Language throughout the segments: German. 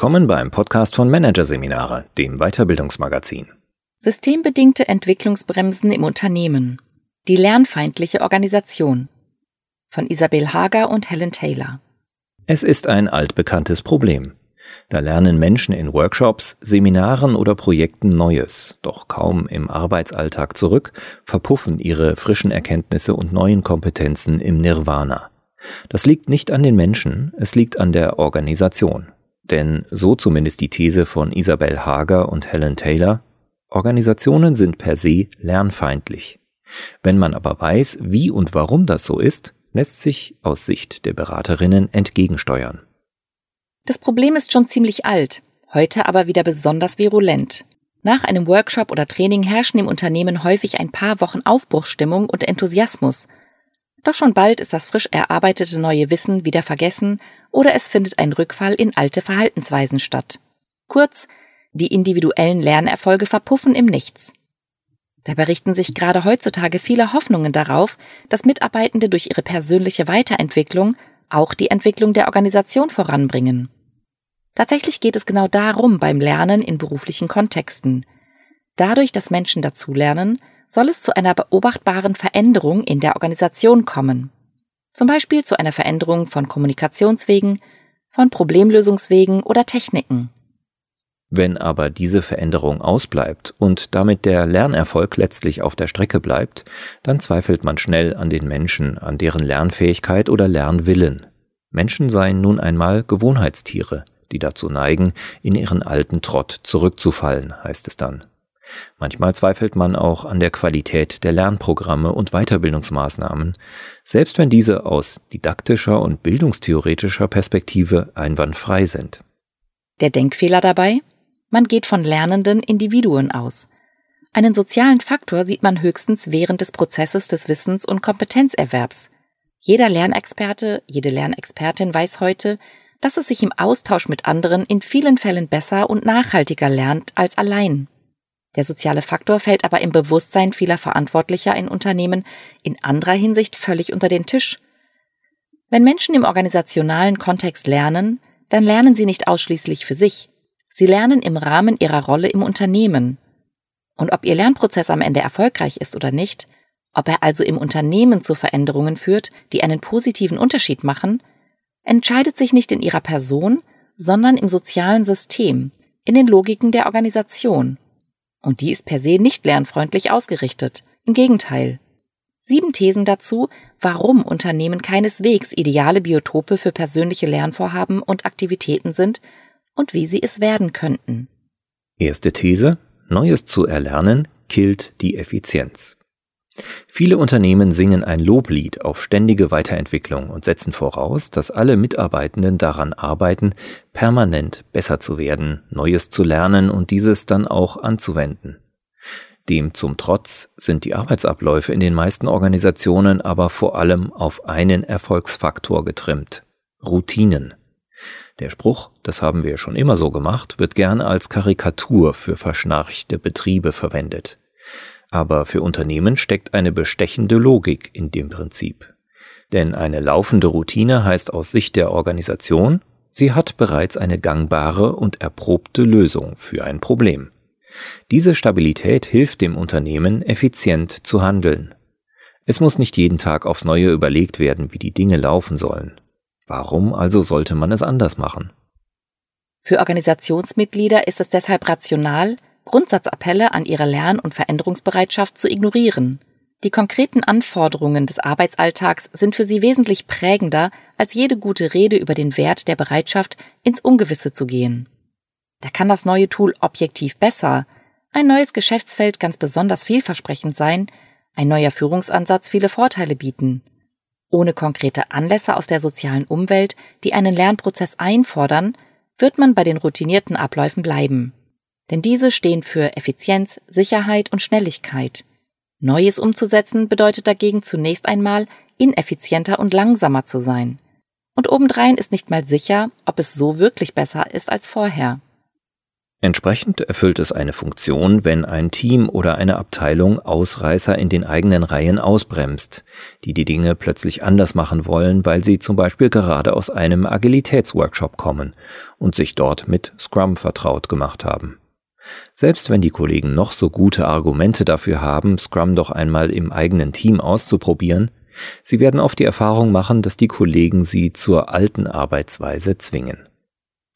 Willkommen beim Podcast von Managerseminare, dem Weiterbildungsmagazin. Systembedingte Entwicklungsbremsen im Unternehmen. Die lernfeindliche Organisation. Von Isabel Hager und Helen Taylor. Es ist ein altbekanntes Problem. Da lernen Menschen in Workshops, Seminaren oder Projekten Neues, doch kaum im Arbeitsalltag zurück, verpuffen ihre frischen Erkenntnisse und neuen Kompetenzen im Nirvana. Das liegt nicht an den Menschen, es liegt an der Organisation. Denn so zumindest die These von Isabel Hager und Helen Taylor, Organisationen sind per se lernfeindlich. Wenn man aber weiß, wie und warum das so ist, lässt sich aus Sicht der Beraterinnen entgegensteuern. Das Problem ist schon ziemlich alt, heute aber wieder besonders virulent. Nach einem Workshop oder Training herrschen im Unternehmen häufig ein paar Wochen Aufbruchstimmung und Enthusiasmus. Doch schon bald ist das frisch erarbeitete neue Wissen wieder vergessen oder es findet ein Rückfall in alte Verhaltensweisen statt. Kurz, die individuellen Lernerfolge verpuffen im Nichts. Dabei richten sich gerade heutzutage viele Hoffnungen darauf, dass Mitarbeitende durch ihre persönliche Weiterentwicklung auch die Entwicklung der Organisation voranbringen. Tatsächlich geht es genau darum beim Lernen in beruflichen Kontexten. Dadurch, dass Menschen dazulernen, soll es zu einer beobachtbaren Veränderung in der Organisation kommen. Zum Beispiel zu einer Veränderung von Kommunikationswegen, von Problemlösungswegen oder Techniken. Wenn aber diese Veränderung ausbleibt und damit der Lernerfolg letztlich auf der Strecke bleibt, dann zweifelt man schnell an den Menschen, an deren Lernfähigkeit oder Lernwillen. Menschen seien nun einmal Gewohnheitstiere die dazu neigen, in ihren alten Trott zurückzufallen, heißt es dann. Manchmal zweifelt man auch an der Qualität der Lernprogramme und Weiterbildungsmaßnahmen, selbst wenn diese aus didaktischer und bildungstheoretischer Perspektive einwandfrei sind. Der Denkfehler dabei? Man geht von lernenden Individuen aus. Einen sozialen Faktor sieht man höchstens während des Prozesses des Wissens- und Kompetenzerwerbs. Jeder Lernexperte, jede Lernexpertin weiß heute, dass es sich im Austausch mit anderen in vielen Fällen besser und nachhaltiger lernt als allein. Der soziale Faktor fällt aber im Bewusstsein vieler Verantwortlicher in Unternehmen in anderer Hinsicht völlig unter den Tisch. Wenn Menschen im organisationalen Kontext lernen, dann lernen sie nicht ausschließlich für sich. Sie lernen im Rahmen ihrer Rolle im Unternehmen. Und ob ihr Lernprozess am Ende erfolgreich ist oder nicht, ob er also im Unternehmen zu Veränderungen führt, die einen positiven Unterschied machen, entscheidet sich nicht in ihrer Person, sondern im sozialen System, in den Logiken der Organisation. Und die ist per se nicht lernfreundlich ausgerichtet. Im Gegenteil. Sieben Thesen dazu, warum Unternehmen keineswegs ideale Biotope für persönliche Lernvorhaben und Aktivitäten sind und wie sie es werden könnten. Erste These. Neues zu erlernen killt die Effizienz. Viele Unternehmen singen ein Loblied auf ständige Weiterentwicklung und setzen voraus, dass alle Mitarbeitenden daran arbeiten, permanent besser zu werden, Neues zu lernen und dieses dann auch anzuwenden. Dem zum Trotz sind die Arbeitsabläufe in den meisten Organisationen aber vor allem auf einen Erfolgsfaktor getrimmt Routinen. Der Spruch, das haben wir schon immer so gemacht, wird gern als Karikatur für verschnarchte Betriebe verwendet. Aber für Unternehmen steckt eine bestechende Logik in dem Prinzip. Denn eine laufende Routine heißt aus Sicht der Organisation, sie hat bereits eine gangbare und erprobte Lösung für ein Problem. Diese Stabilität hilft dem Unternehmen, effizient zu handeln. Es muss nicht jeden Tag aufs Neue überlegt werden, wie die Dinge laufen sollen. Warum also sollte man es anders machen? Für Organisationsmitglieder ist es deshalb rational, Grundsatzappelle an ihre Lern- und Veränderungsbereitschaft zu ignorieren. Die konkreten Anforderungen des Arbeitsalltags sind für sie wesentlich prägender als jede gute Rede über den Wert der Bereitschaft, ins Ungewisse zu gehen. Da kann das neue Tool objektiv besser, ein neues Geschäftsfeld ganz besonders vielversprechend sein, ein neuer Führungsansatz viele Vorteile bieten. Ohne konkrete Anlässe aus der sozialen Umwelt, die einen Lernprozess einfordern, wird man bei den routinierten Abläufen bleiben denn diese stehen für Effizienz, Sicherheit und Schnelligkeit. Neues umzusetzen bedeutet dagegen zunächst einmal, ineffizienter und langsamer zu sein. Und obendrein ist nicht mal sicher, ob es so wirklich besser ist als vorher. Entsprechend erfüllt es eine Funktion, wenn ein Team oder eine Abteilung Ausreißer in den eigenen Reihen ausbremst, die die Dinge plötzlich anders machen wollen, weil sie zum Beispiel gerade aus einem Agilitätsworkshop kommen und sich dort mit Scrum vertraut gemacht haben. Selbst wenn die Kollegen noch so gute Argumente dafür haben, Scrum doch einmal im eigenen Team auszuprobieren, sie werden oft die Erfahrung machen, dass die Kollegen sie zur alten Arbeitsweise zwingen.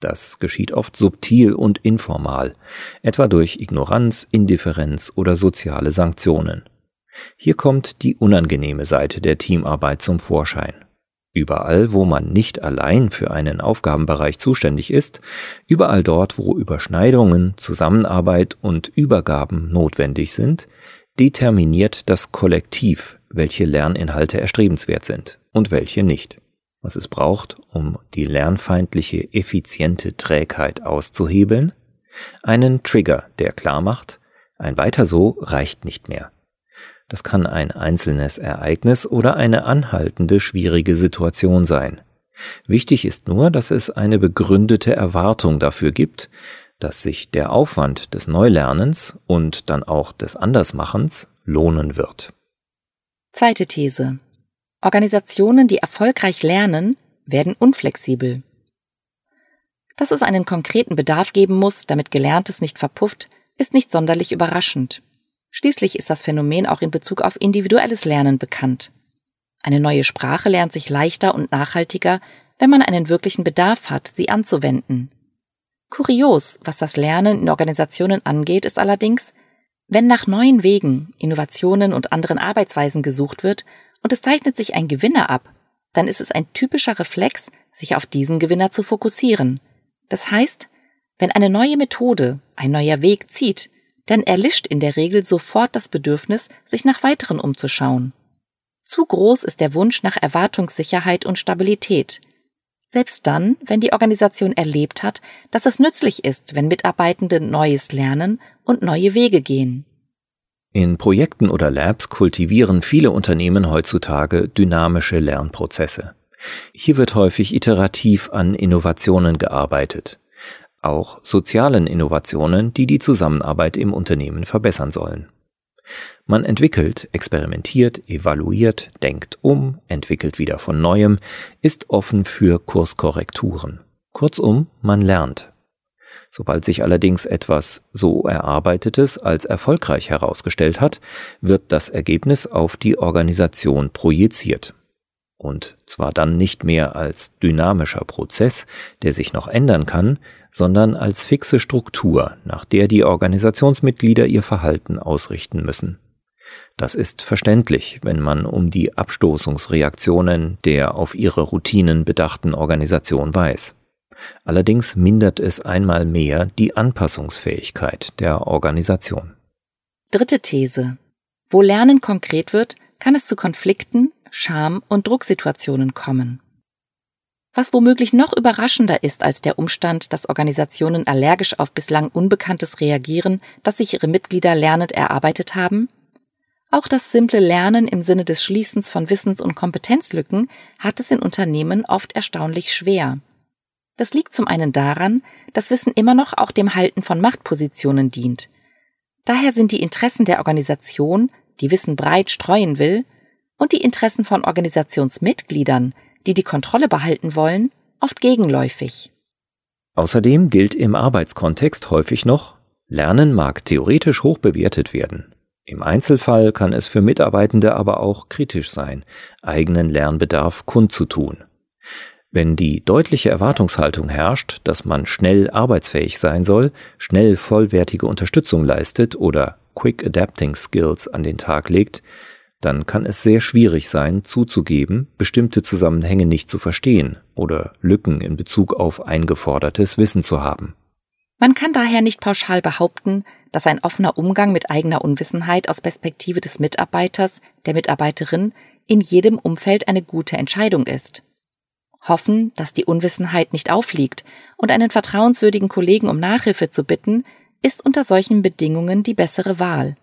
Das geschieht oft subtil und informal, etwa durch Ignoranz, Indifferenz oder soziale Sanktionen. Hier kommt die unangenehme Seite der Teamarbeit zum Vorschein. Überall, wo man nicht allein für einen Aufgabenbereich zuständig ist, überall dort, wo Überschneidungen, Zusammenarbeit und Übergaben notwendig sind, determiniert das Kollektiv, welche Lerninhalte erstrebenswert sind und welche nicht was es braucht, um die lernfeindliche effiziente Trägheit auszuhebeln, einen Trigger, der klar macht, ein weiter so reicht nicht mehr. Das kann ein einzelnes Ereignis oder eine anhaltende schwierige Situation sein. Wichtig ist nur, dass es eine begründete Erwartung dafür gibt, dass sich der Aufwand des Neulernens und dann auch des Andersmachens lohnen wird. Zweite These. Organisationen, die erfolgreich lernen, werden unflexibel. Dass es einen konkreten Bedarf geben muss, damit Gelerntes nicht verpufft, ist nicht sonderlich überraschend. Schließlich ist das Phänomen auch in Bezug auf individuelles Lernen bekannt. Eine neue Sprache lernt sich leichter und nachhaltiger, wenn man einen wirklichen Bedarf hat, sie anzuwenden. Kurios, was das Lernen in Organisationen angeht, ist allerdings, wenn nach neuen Wegen, Innovationen und anderen Arbeitsweisen gesucht wird, und es zeichnet sich ein Gewinner ab, dann ist es ein typischer Reflex, sich auf diesen Gewinner zu fokussieren. Das heißt, wenn eine neue Methode, ein neuer Weg zieht, dann erlischt in der Regel sofort das Bedürfnis, sich nach weiteren umzuschauen. Zu groß ist der Wunsch nach Erwartungssicherheit und Stabilität. Selbst dann, wenn die Organisation erlebt hat, dass es nützlich ist, wenn Mitarbeitende Neues lernen und neue Wege gehen. In Projekten oder Labs kultivieren viele Unternehmen heutzutage dynamische Lernprozesse. Hier wird häufig iterativ an Innovationen gearbeitet, auch sozialen Innovationen, die die Zusammenarbeit im Unternehmen verbessern sollen. Man entwickelt, experimentiert, evaluiert, denkt um, entwickelt wieder von neuem, ist offen für Kurskorrekturen. Kurzum, man lernt. Sobald sich allerdings etwas so Erarbeitetes als erfolgreich herausgestellt hat, wird das Ergebnis auf die Organisation projiziert. Und zwar dann nicht mehr als dynamischer Prozess, der sich noch ändern kann, sondern als fixe Struktur, nach der die Organisationsmitglieder ihr Verhalten ausrichten müssen. Das ist verständlich, wenn man um die Abstoßungsreaktionen der auf ihre Routinen bedachten Organisation weiß. Allerdings mindert es einmal mehr die Anpassungsfähigkeit der Organisation. Dritte These. Wo Lernen konkret wird, kann es zu Konflikten, Scham und Drucksituationen kommen. Was womöglich noch überraschender ist als der Umstand, dass Organisationen allergisch auf bislang Unbekanntes reagieren, das sich ihre Mitglieder lernend erarbeitet haben? Auch das simple Lernen im Sinne des Schließens von Wissens- und Kompetenzlücken hat es in Unternehmen oft erstaunlich schwer. Das liegt zum einen daran, dass Wissen immer noch auch dem Halten von Machtpositionen dient. Daher sind die Interessen der Organisation, die Wissen breit streuen will, und die Interessen von Organisationsmitgliedern, die die Kontrolle behalten wollen, oft gegenläufig. Außerdem gilt im Arbeitskontext häufig noch, Lernen mag theoretisch hoch bewertet werden. Im Einzelfall kann es für Mitarbeitende aber auch kritisch sein, eigenen Lernbedarf kundzutun. Wenn die deutliche Erwartungshaltung herrscht, dass man schnell arbeitsfähig sein soll, schnell vollwertige Unterstützung leistet oder Quick Adapting Skills an den Tag legt, dann kann es sehr schwierig sein, zuzugeben, bestimmte Zusammenhänge nicht zu verstehen oder Lücken in Bezug auf eingefordertes Wissen zu haben. Man kann daher nicht pauschal behaupten, dass ein offener Umgang mit eigener Unwissenheit aus Perspektive des Mitarbeiters, der Mitarbeiterin in jedem Umfeld eine gute Entscheidung ist hoffen, dass die Unwissenheit nicht aufliegt und einen vertrauenswürdigen Kollegen um Nachhilfe zu bitten, ist unter solchen Bedingungen die bessere Wahl.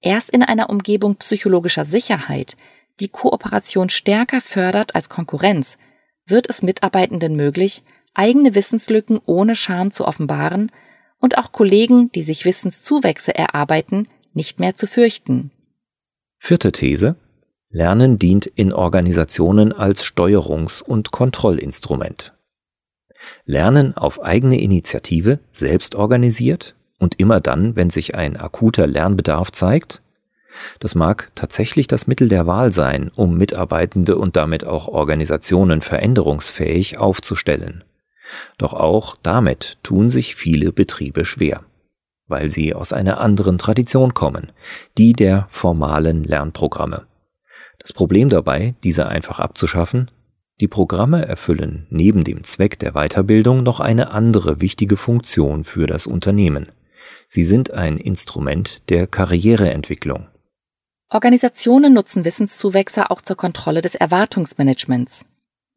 Erst in einer Umgebung psychologischer Sicherheit, die Kooperation stärker fördert als Konkurrenz, wird es Mitarbeitenden möglich, eigene Wissenslücken ohne Scham zu offenbaren und auch Kollegen, die sich Wissenszuwächse erarbeiten, nicht mehr zu fürchten. Vierte These. Lernen dient in Organisationen als Steuerungs- und Kontrollinstrument. Lernen auf eigene Initiative, selbst organisiert und immer dann, wenn sich ein akuter Lernbedarf zeigt, das mag tatsächlich das Mittel der Wahl sein, um Mitarbeitende und damit auch Organisationen veränderungsfähig aufzustellen. Doch auch damit tun sich viele Betriebe schwer, weil sie aus einer anderen Tradition kommen, die der formalen Lernprogramme. Das Problem dabei, diese einfach abzuschaffen, die Programme erfüllen neben dem Zweck der Weiterbildung noch eine andere wichtige Funktion für das Unternehmen. Sie sind ein Instrument der Karriereentwicklung. Organisationen nutzen Wissenszuwächse auch zur Kontrolle des Erwartungsmanagements.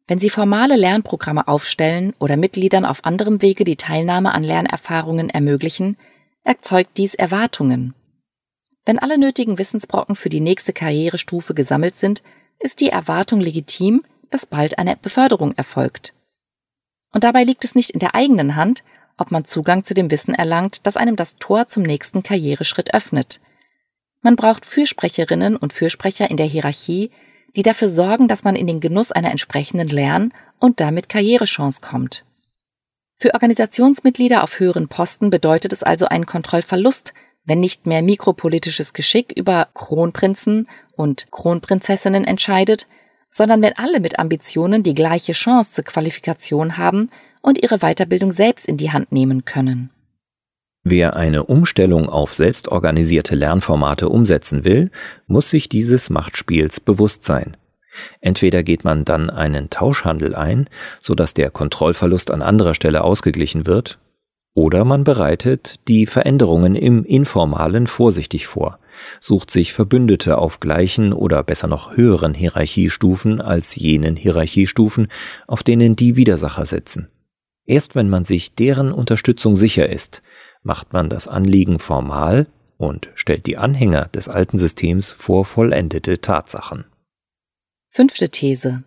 Wenn sie formale Lernprogramme aufstellen oder Mitgliedern auf anderem Wege die Teilnahme an Lernerfahrungen ermöglichen, erzeugt dies Erwartungen. Wenn alle nötigen Wissensbrocken für die nächste Karrierestufe gesammelt sind, ist die Erwartung legitim, dass bald eine Beförderung erfolgt. Und dabei liegt es nicht in der eigenen Hand, ob man Zugang zu dem Wissen erlangt, das einem das Tor zum nächsten Karriereschritt öffnet. Man braucht Fürsprecherinnen und Fürsprecher in der Hierarchie, die dafür sorgen, dass man in den Genuss einer entsprechenden Lern- und damit Karrierechance kommt. Für Organisationsmitglieder auf höheren Posten bedeutet es also einen Kontrollverlust, wenn nicht mehr mikropolitisches Geschick über Kronprinzen und Kronprinzessinnen entscheidet, sondern wenn alle mit Ambitionen die gleiche Chance zur Qualifikation haben und ihre Weiterbildung selbst in die Hand nehmen können. Wer eine Umstellung auf selbstorganisierte Lernformate umsetzen will, muss sich dieses Machtspiels bewusst sein. Entweder geht man dann einen Tauschhandel ein, sodass der Kontrollverlust an anderer Stelle ausgeglichen wird, oder man bereitet die Veränderungen im Informalen vorsichtig vor, sucht sich Verbündete auf gleichen oder besser noch höheren Hierarchiestufen als jenen Hierarchiestufen, auf denen die Widersacher sitzen. Erst wenn man sich deren Unterstützung sicher ist, macht man das Anliegen formal und stellt die Anhänger des alten Systems vor vollendete Tatsachen. Fünfte These.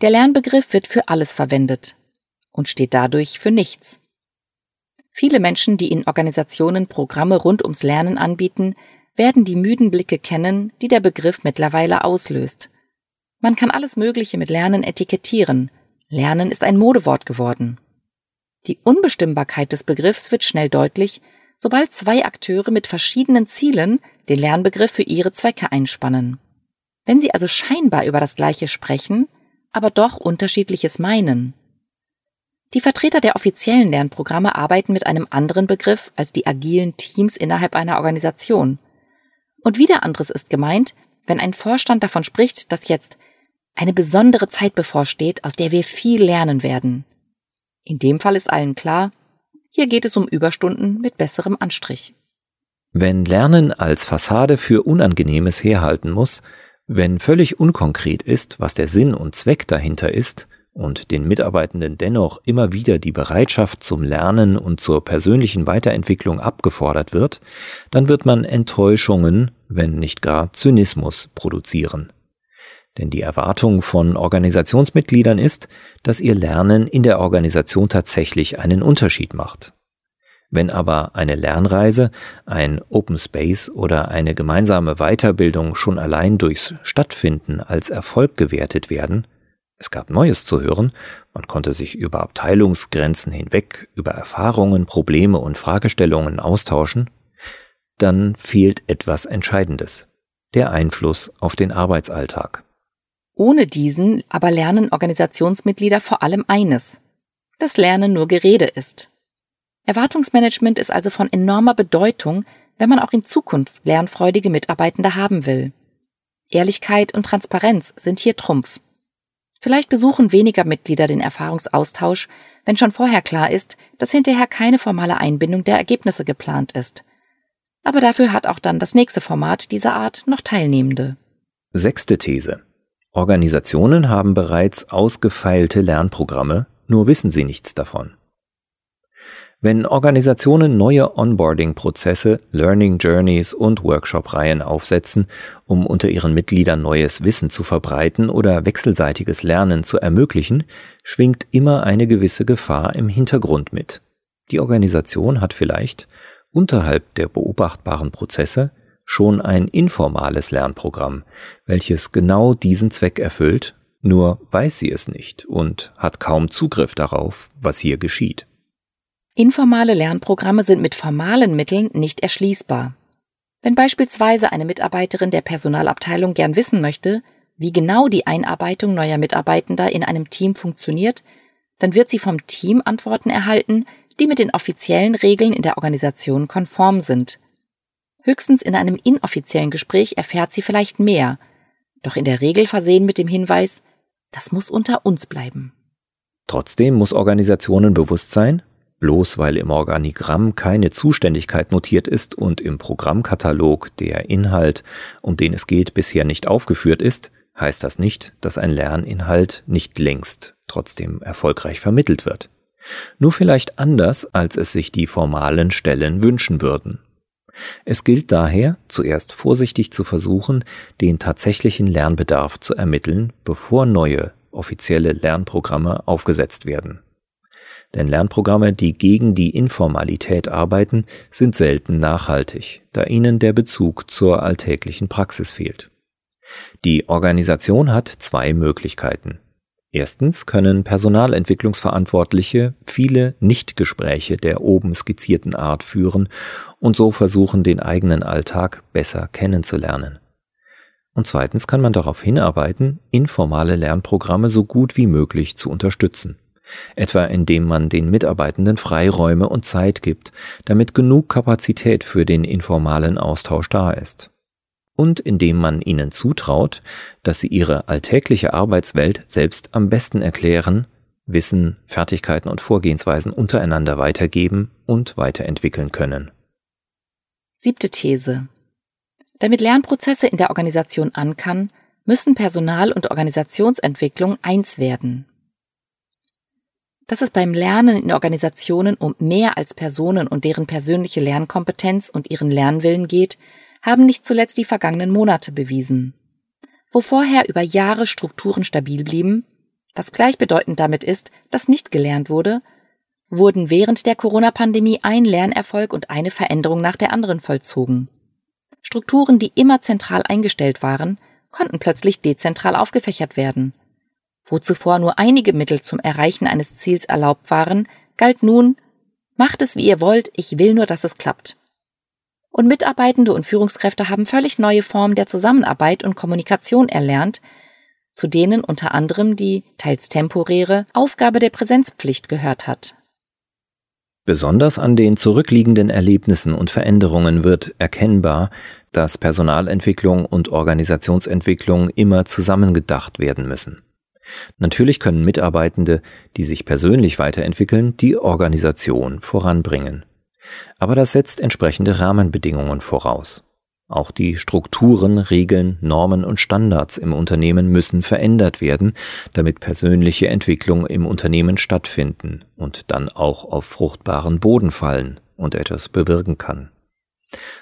Der Lernbegriff wird für alles verwendet und steht dadurch für nichts. Viele Menschen, die in Organisationen Programme rund ums Lernen anbieten, werden die müden Blicke kennen, die der Begriff mittlerweile auslöst. Man kann alles Mögliche mit Lernen etikettieren. Lernen ist ein Modewort geworden. Die Unbestimmbarkeit des Begriffs wird schnell deutlich, sobald zwei Akteure mit verschiedenen Zielen den Lernbegriff für ihre Zwecke einspannen. Wenn sie also scheinbar über das Gleiche sprechen, aber doch unterschiedliches meinen. Die Vertreter der offiziellen Lernprogramme arbeiten mit einem anderen Begriff als die agilen Teams innerhalb einer Organisation. Und wieder anderes ist gemeint, wenn ein Vorstand davon spricht, dass jetzt eine besondere Zeit bevorsteht, aus der wir viel lernen werden. In dem Fall ist allen klar, hier geht es um Überstunden mit besserem Anstrich. Wenn Lernen als Fassade für Unangenehmes herhalten muss, wenn völlig unkonkret ist, was der Sinn und Zweck dahinter ist, und den Mitarbeitenden dennoch immer wieder die Bereitschaft zum Lernen und zur persönlichen Weiterentwicklung abgefordert wird, dann wird man Enttäuschungen, wenn nicht gar Zynismus produzieren. Denn die Erwartung von Organisationsmitgliedern ist, dass ihr Lernen in der Organisation tatsächlich einen Unterschied macht. Wenn aber eine Lernreise, ein Open Space oder eine gemeinsame Weiterbildung schon allein durchs Stattfinden als Erfolg gewertet werden, es gab Neues zu hören, man konnte sich über Abteilungsgrenzen hinweg, über Erfahrungen, Probleme und Fragestellungen austauschen, dann fehlt etwas Entscheidendes, der Einfluss auf den Arbeitsalltag. Ohne diesen aber lernen Organisationsmitglieder vor allem eines, dass Lernen nur Gerede ist. Erwartungsmanagement ist also von enormer Bedeutung, wenn man auch in Zukunft lernfreudige Mitarbeitende haben will. Ehrlichkeit und Transparenz sind hier Trumpf. Vielleicht besuchen weniger Mitglieder den Erfahrungsaustausch, wenn schon vorher klar ist, dass hinterher keine formale Einbindung der Ergebnisse geplant ist. Aber dafür hat auch dann das nächste Format dieser Art noch Teilnehmende. Sechste These. Organisationen haben bereits ausgefeilte Lernprogramme, nur wissen sie nichts davon. Wenn Organisationen neue Onboarding-Prozesse, Learning Journeys und Workshop-Reihen aufsetzen, um unter ihren Mitgliedern neues Wissen zu verbreiten oder wechselseitiges Lernen zu ermöglichen, schwingt immer eine gewisse Gefahr im Hintergrund mit. Die Organisation hat vielleicht unterhalb der beobachtbaren Prozesse schon ein informales Lernprogramm, welches genau diesen Zweck erfüllt, nur weiß sie es nicht und hat kaum Zugriff darauf, was hier geschieht. Informale Lernprogramme sind mit formalen Mitteln nicht erschließbar. Wenn beispielsweise eine Mitarbeiterin der Personalabteilung gern wissen möchte, wie genau die Einarbeitung neuer Mitarbeitender in einem Team funktioniert, dann wird sie vom Team Antworten erhalten, die mit den offiziellen Regeln in der Organisation konform sind. Höchstens in einem inoffiziellen Gespräch erfährt sie vielleicht mehr, doch in der Regel versehen mit dem Hinweis, das muss unter uns bleiben. Trotzdem muss Organisationen bewusst sein, bloß weil im Organigramm keine Zuständigkeit notiert ist und im Programmkatalog der Inhalt, um den es geht, bisher nicht aufgeführt ist, heißt das nicht, dass ein Lerninhalt nicht längst trotzdem erfolgreich vermittelt wird. Nur vielleicht anders, als es sich die formalen Stellen wünschen würden. Es gilt daher, zuerst vorsichtig zu versuchen, den tatsächlichen Lernbedarf zu ermitteln, bevor neue offizielle Lernprogramme aufgesetzt werden. Denn Lernprogramme, die gegen die Informalität arbeiten, sind selten nachhaltig, da ihnen der Bezug zur alltäglichen Praxis fehlt. Die Organisation hat zwei Möglichkeiten. Erstens können Personalentwicklungsverantwortliche viele Nichtgespräche der oben skizzierten Art führen und so versuchen, den eigenen Alltag besser kennenzulernen. Und zweitens kann man darauf hinarbeiten, informale Lernprogramme so gut wie möglich zu unterstützen. Etwa indem man den Mitarbeitenden Freiräume und Zeit gibt, damit genug Kapazität für den informalen Austausch da ist und indem man ihnen zutraut, dass sie ihre alltägliche Arbeitswelt selbst am besten erklären, Wissen, Fertigkeiten und Vorgehensweisen untereinander weitergeben und weiterentwickeln können. Siebte These. Damit Lernprozesse in der Organisation ankern, müssen Personal- und Organisationsentwicklung eins werden. Dass es beim Lernen in Organisationen um mehr als Personen und deren persönliche Lernkompetenz und ihren Lernwillen geht, haben nicht zuletzt die vergangenen Monate bewiesen. Wo vorher über Jahre Strukturen stabil blieben, was gleichbedeutend damit ist, dass nicht gelernt wurde, wurden während der Corona-Pandemie ein Lernerfolg und eine Veränderung nach der anderen vollzogen. Strukturen, die immer zentral eingestellt waren, konnten plötzlich dezentral aufgefächert werden. Wo zuvor nur einige Mittel zum Erreichen eines Ziels erlaubt waren, galt nun, macht es wie ihr wollt, ich will nur, dass es klappt. Und Mitarbeitende und Führungskräfte haben völlig neue Formen der Zusammenarbeit und Kommunikation erlernt, zu denen unter anderem die teils temporäre Aufgabe der Präsenzpflicht gehört hat. Besonders an den zurückliegenden Erlebnissen und Veränderungen wird erkennbar, dass Personalentwicklung und Organisationsentwicklung immer zusammengedacht werden müssen. Natürlich können Mitarbeitende, die sich persönlich weiterentwickeln, die Organisation voranbringen. Aber das setzt entsprechende Rahmenbedingungen voraus. Auch die Strukturen, Regeln, Normen und Standards im Unternehmen müssen verändert werden, damit persönliche Entwicklung im Unternehmen stattfinden und dann auch auf fruchtbaren Boden fallen und etwas bewirken kann.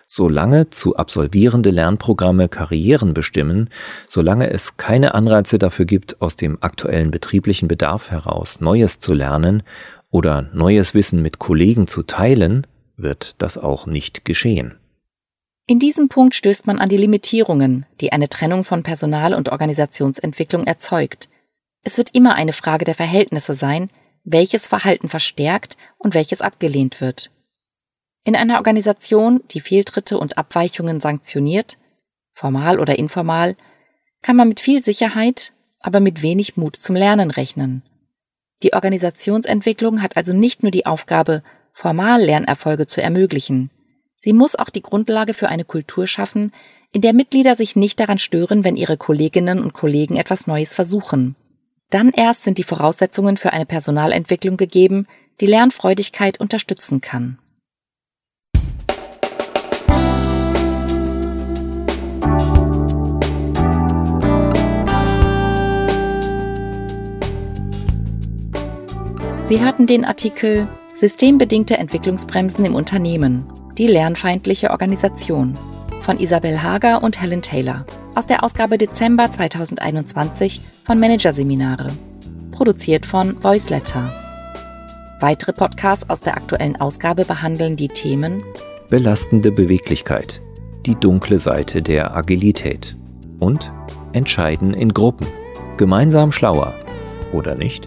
Solange zu absolvierende Lernprogramme Karrieren bestimmen, solange es keine Anreize dafür gibt, aus dem aktuellen betrieblichen Bedarf heraus Neues zu lernen oder neues Wissen mit Kollegen zu teilen, wird das auch nicht geschehen. In diesem Punkt stößt man an die Limitierungen, die eine Trennung von Personal- und Organisationsentwicklung erzeugt. Es wird immer eine Frage der Verhältnisse sein, welches Verhalten verstärkt und welches abgelehnt wird. In einer Organisation, die Fehltritte und Abweichungen sanktioniert, formal oder informal, kann man mit viel Sicherheit, aber mit wenig Mut zum Lernen rechnen. Die Organisationsentwicklung hat also nicht nur die Aufgabe, formal Lernerfolge zu ermöglichen. Sie muss auch die Grundlage für eine Kultur schaffen, in der Mitglieder sich nicht daran stören, wenn ihre Kolleginnen und Kollegen etwas Neues versuchen. Dann erst sind die Voraussetzungen für eine Personalentwicklung gegeben, die Lernfreudigkeit unterstützen kann. Sie hörten den Artikel Systembedingte Entwicklungsbremsen im Unternehmen. Die lernfeindliche Organisation von Isabel Hager und Helen Taylor aus der Ausgabe Dezember 2021 von Managerseminare. Produziert von Voiceletter. Weitere Podcasts aus der aktuellen Ausgabe behandeln die Themen Belastende Beweglichkeit, die dunkle Seite der Agilität und Entscheiden in Gruppen, gemeinsam schlauer oder nicht?